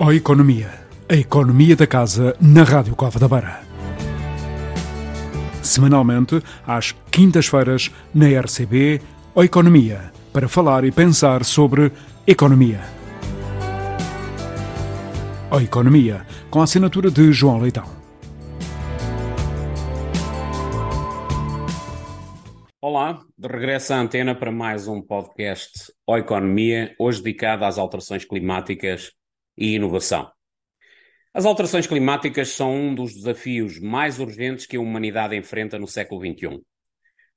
Ó Economia, a economia da casa na Rádio Cova da Beira. Semanalmente, às quintas-feiras, na RCB, Ó Economia, para falar e pensar sobre economia. Ó Economia, com a assinatura de João Leitão. Olá, de regresso à antena para mais um podcast Ó Economia, hoje dedicado às alterações climáticas e inovação. As alterações climáticas são um dos desafios mais urgentes que a humanidade enfrenta no século XXI.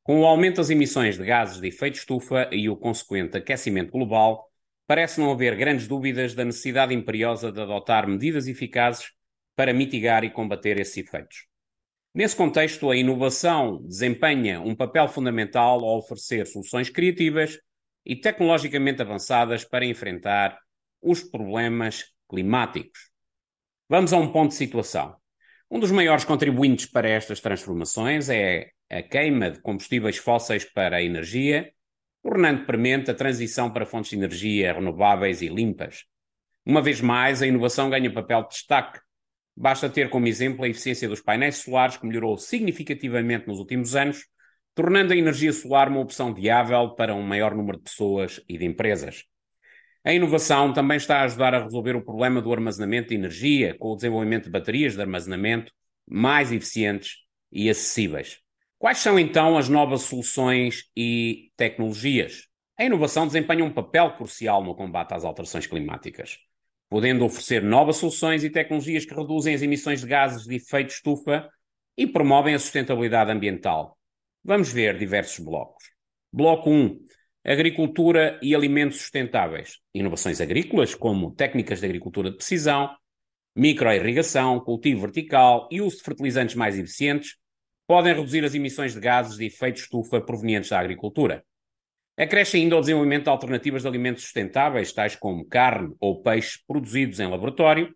Com o aumento das emissões de gases de efeito estufa e o consequente aquecimento global, parece não haver grandes dúvidas da necessidade imperiosa de adotar medidas eficazes para mitigar e combater esses efeitos. Nesse contexto, a inovação desempenha um papel fundamental ao oferecer soluções criativas e tecnologicamente avançadas para enfrentar os problemas climáticos. Vamos a um ponto de situação. Um dos maiores contribuintes para estas transformações é a queima de combustíveis fósseis para a energia, tornando premente a transição para fontes de energia renováveis e limpas. Uma vez mais, a inovação ganha papel de destaque. Basta ter como exemplo a eficiência dos painéis solares, que melhorou significativamente nos últimos anos, tornando a energia solar uma opção viável para um maior número de pessoas e de empresas. A inovação também está a ajudar a resolver o problema do armazenamento de energia, com o desenvolvimento de baterias de armazenamento mais eficientes e acessíveis. Quais são então as novas soluções e tecnologias? A inovação desempenha um papel crucial no combate às alterações climáticas, podendo oferecer novas soluções e tecnologias que reduzem as emissões de gases de efeito estufa e promovem a sustentabilidade ambiental. Vamos ver diversos blocos. Bloco 1 agricultura e alimentos sustentáveis, inovações agrícolas, como técnicas de agricultura de precisão, microirrigação, cultivo vertical e uso de fertilizantes mais eficientes, podem reduzir as emissões de gases de efeito estufa provenientes da agricultura. Acresce ainda o desenvolvimento de alternativas de alimentos sustentáveis, tais como carne ou peixe produzidos em laboratório,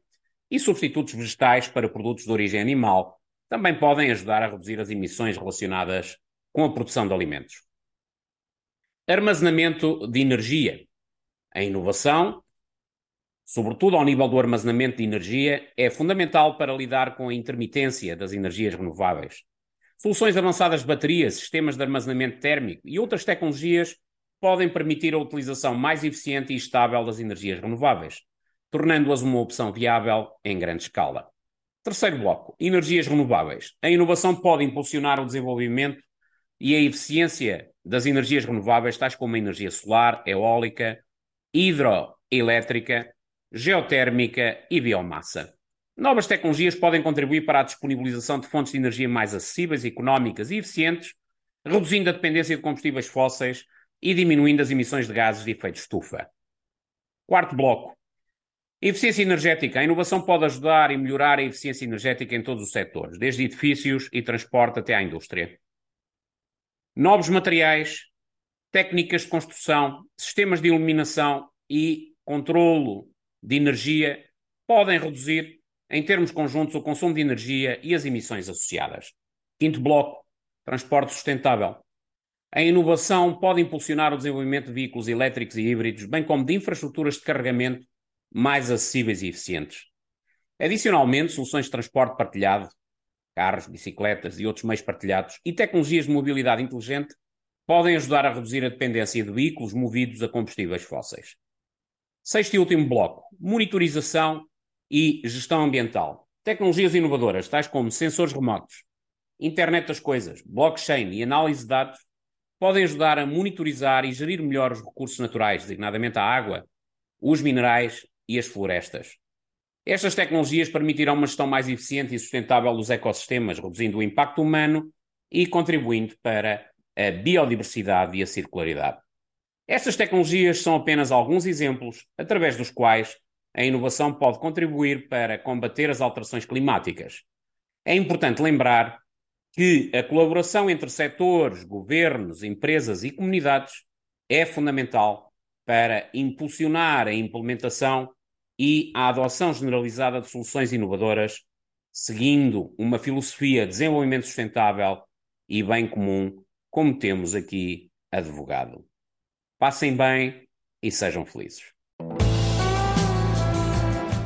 e substitutos vegetais para produtos de origem animal, também podem ajudar a reduzir as emissões relacionadas com a produção de alimentos. Armazenamento de energia. A inovação, sobretudo ao nível do armazenamento de energia, é fundamental para lidar com a intermitência das energias renováveis. Soluções avançadas de baterias, sistemas de armazenamento térmico e outras tecnologias podem permitir a utilização mais eficiente e estável das energias renováveis, tornando-as uma opção viável em grande escala. Terceiro bloco: energias renováveis. A inovação pode impulsionar o desenvolvimento e a eficiência das energias renováveis, tais como a energia solar, eólica, hidroelétrica, geotérmica e biomassa. Novas tecnologias podem contribuir para a disponibilização de fontes de energia mais acessíveis, económicas e eficientes, reduzindo a dependência de combustíveis fósseis e diminuindo as emissões de gases de efeito estufa. Quarto bloco. Eficiência energética. A inovação pode ajudar e melhorar a eficiência energética em todos os setores, desde edifícios e transporte até à indústria novos materiais, técnicas de construção, sistemas de iluminação e controlo de energia podem reduzir, em termos conjuntos, o consumo de energia e as emissões associadas. Quinto bloco, transporte sustentável. A inovação pode impulsionar o desenvolvimento de veículos elétricos e híbridos, bem como de infraestruturas de carregamento mais acessíveis e eficientes. Adicionalmente, soluções de transporte partilhado, carros, bicicletas e outros meios partilhados, e tecnologias de mobilidade inteligente podem ajudar a reduzir a dependência de veículos movidos a combustíveis fósseis. Sexto e último bloco: monitorização e gestão ambiental. Tecnologias inovadoras, tais como sensores remotos, internet das coisas, blockchain e análise de dados, podem ajudar a monitorizar e gerir melhor os recursos naturais, designadamente a água, os minerais e as florestas. Estas tecnologias permitirão uma gestão mais eficiente e sustentável dos ecossistemas, reduzindo o impacto humano e contribuindo para a biodiversidade e a circularidade. Estas tecnologias são apenas alguns exemplos através dos quais a inovação pode contribuir para combater as alterações climáticas. É importante lembrar que a colaboração entre setores, governos, empresas e comunidades é fundamental para impulsionar a implementação e a adoção generalizada de soluções inovadoras, seguindo uma filosofia de desenvolvimento sustentável e bem comum, como temos aqui advogado. Passem bem e sejam felizes.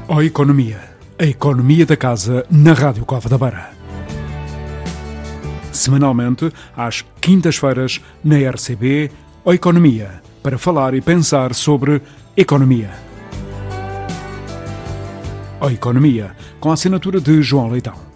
O Economia. A economia da casa na Rádio Cova da Beira. Semanalmente, às quintas-feiras, na RCB, O Economia. Para falar e pensar sobre economia. O Economia. Com a assinatura de João Leitão.